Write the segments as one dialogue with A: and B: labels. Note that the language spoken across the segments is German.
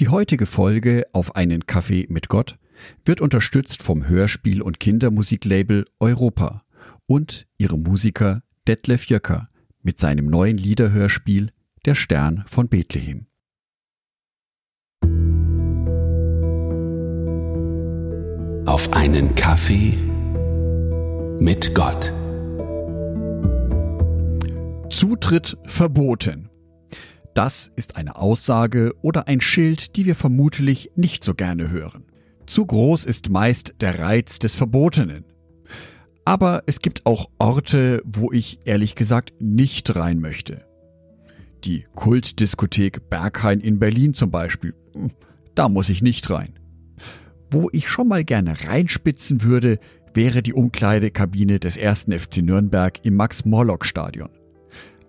A: Die heutige Folge auf einen Kaffee mit Gott wird unterstützt vom Hörspiel- und Kindermusiklabel Europa und ihrem Musiker Detlef Jöcker mit seinem neuen Liederhörspiel Der Stern von Bethlehem.
B: Auf einen Kaffee mit Gott.
A: Zutritt verboten. Das ist eine Aussage oder ein Schild, die wir vermutlich nicht so gerne hören. Zu groß ist meist der Reiz des Verbotenen. Aber es gibt auch Orte, wo ich ehrlich gesagt nicht rein möchte. Die Kultdiskothek Berghain in Berlin zum Beispiel. Hm, da muss ich nicht rein. Wo ich schon mal gerne reinspitzen würde, wäre die Umkleidekabine des ersten FC Nürnberg im Max-Morlock-Stadion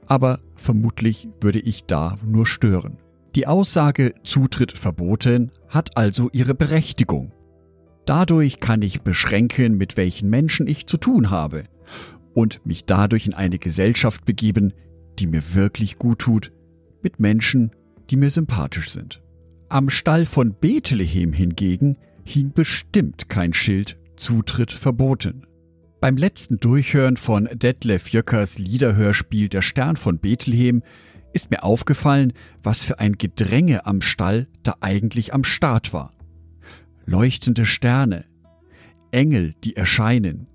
A: aber vermutlich würde ich da nur stören. Die Aussage Zutritt verboten hat also ihre Berechtigung. Dadurch kann ich beschränken, mit welchen Menschen ich zu tun habe und mich dadurch in eine Gesellschaft begeben, die mir wirklich gut tut, mit Menschen, die mir sympathisch sind. Am Stall von Bethlehem hingegen hing bestimmt kein Schild Zutritt verboten. Beim letzten Durchhören von Detlef Jöckers Liederhörspiel Der Stern von Bethlehem ist mir aufgefallen, was für ein Gedränge am Stall da eigentlich am Start war. Leuchtende Sterne, Engel, die erscheinen,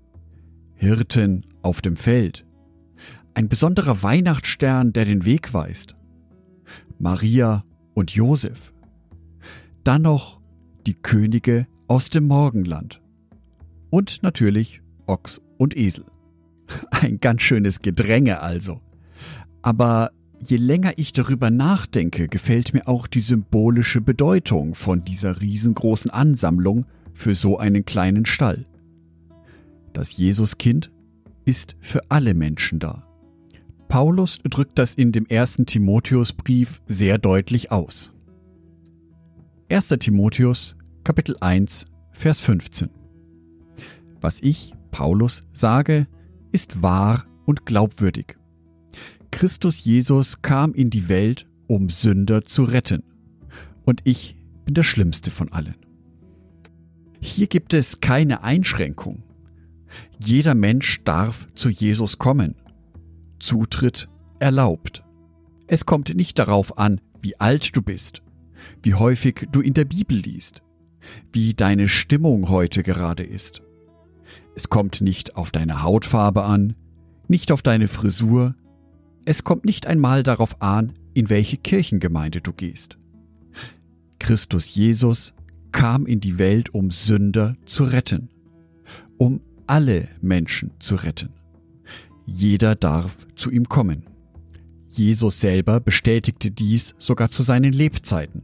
A: Hirten auf dem Feld, ein besonderer Weihnachtsstern, der den Weg weist, Maria und Josef, dann noch die Könige aus dem Morgenland und natürlich Ochs und Esel. Ein ganz schönes Gedränge also. Aber je länger ich darüber nachdenke, gefällt mir auch die symbolische Bedeutung von dieser riesengroßen Ansammlung für so einen kleinen Stall. Das Jesuskind ist für alle Menschen da. Paulus drückt das in dem ersten Timotheusbrief sehr deutlich aus. 1. Timotheus, Kapitel 1, Vers 15. Was ich, Paulus sage, ist wahr und glaubwürdig. Christus Jesus kam in die Welt, um Sünder zu retten. Und ich bin der Schlimmste von allen. Hier gibt es keine Einschränkung. Jeder Mensch darf zu Jesus kommen. Zutritt erlaubt. Es kommt nicht darauf an, wie alt du bist, wie häufig du in der Bibel liest, wie deine Stimmung heute gerade ist. Es kommt nicht auf deine Hautfarbe an, nicht auf deine Frisur, es kommt nicht einmal darauf an, in welche Kirchengemeinde du gehst. Christus Jesus kam in die Welt, um Sünder zu retten, um alle Menschen zu retten. Jeder darf zu ihm kommen. Jesus selber bestätigte dies sogar zu seinen Lebzeiten.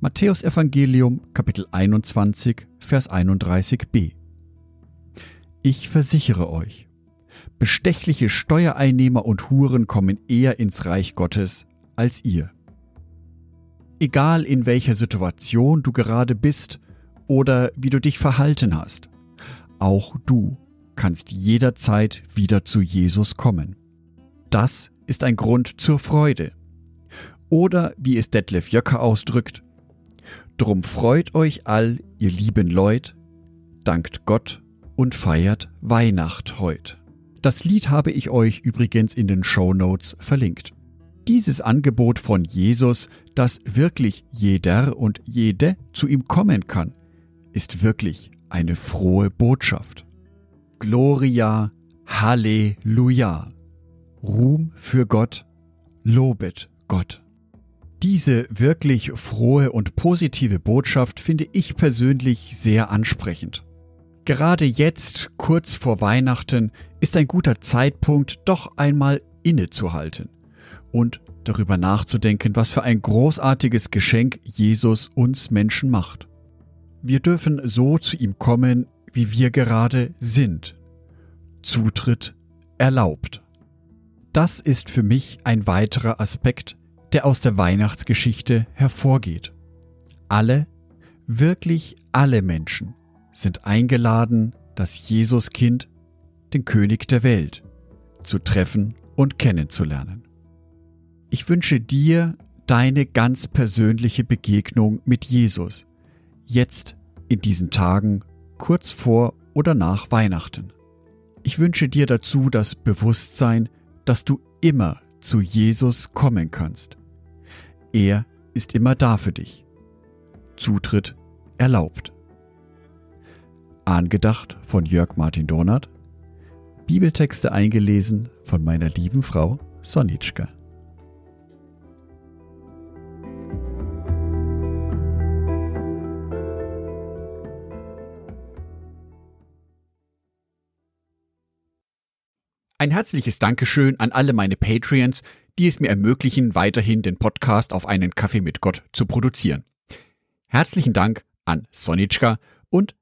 A: Matthäus Evangelium Kapitel 21 Vers 31b ich versichere euch, bestechliche Steuereinnehmer und Huren kommen eher ins Reich Gottes als ihr. Egal in welcher Situation du gerade bist oder wie du dich verhalten hast, auch du kannst jederzeit wieder zu Jesus kommen. Das ist ein Grund zur Freude. Oder wie es Detlef Jöcker ausdrückt, Drum freut euch all, ihr lieben Leut, dankt Gott und feiert Weihnacht heut. Das Lied habe ich euch übrigens in den Show Notes verlinkt. Dieses Angebot von Jesus, dass wirklich jeder und jede zu ihm kommen kann, ist wirklich eine frohe Botschaft. Gloria, Halleluja. Ruhm für Gott, lobet Gott. Diese wirklich frohe und positive Botschaft finde ich persönlich sehr ansprechend. Gerade jetzt, kurz vor Weihnachten, ist ein guter Zeitpunkt, doch einmal innezuhalten und darüber nachzudenken, was für ein großartiges Geschenk Jesus uns Menschen macht. Wir dürfen so zu ihm kommen, wie wir gerade sind. Zutritt erlaubt. Das ist für mich ein weiterer Aspekt, der aus der Weihnachtsgeschichte hervorgeht. Alle, wirklich alle Menschen, sind eingeladen, das Jesuskind, den König der Welt, zu treffen und kennenzulernen. Ich wünsche dir, deine ganz persönliche Begegnung mit Jesus. Jetzt in diesen Tagen, kurz vor oder nach Weihnachten. Ich wünsche dir dazu das Bewusstsein, dass du immer zu Jesus kommen kannst. Er ist immer da für dich. Zutritt erlaubt. Angedacht von Jörg Martin Donat. Bibeltexte eingelesen von meiner lieben Frau Sonitschka. Ein herzliches Dankeschön an alle meine Patreons, die es mir ermöglichen, weiterhin den Podcast auf einen Kaffee mit Gott zu produzieren. Herzlichen Dank an Sonitschka und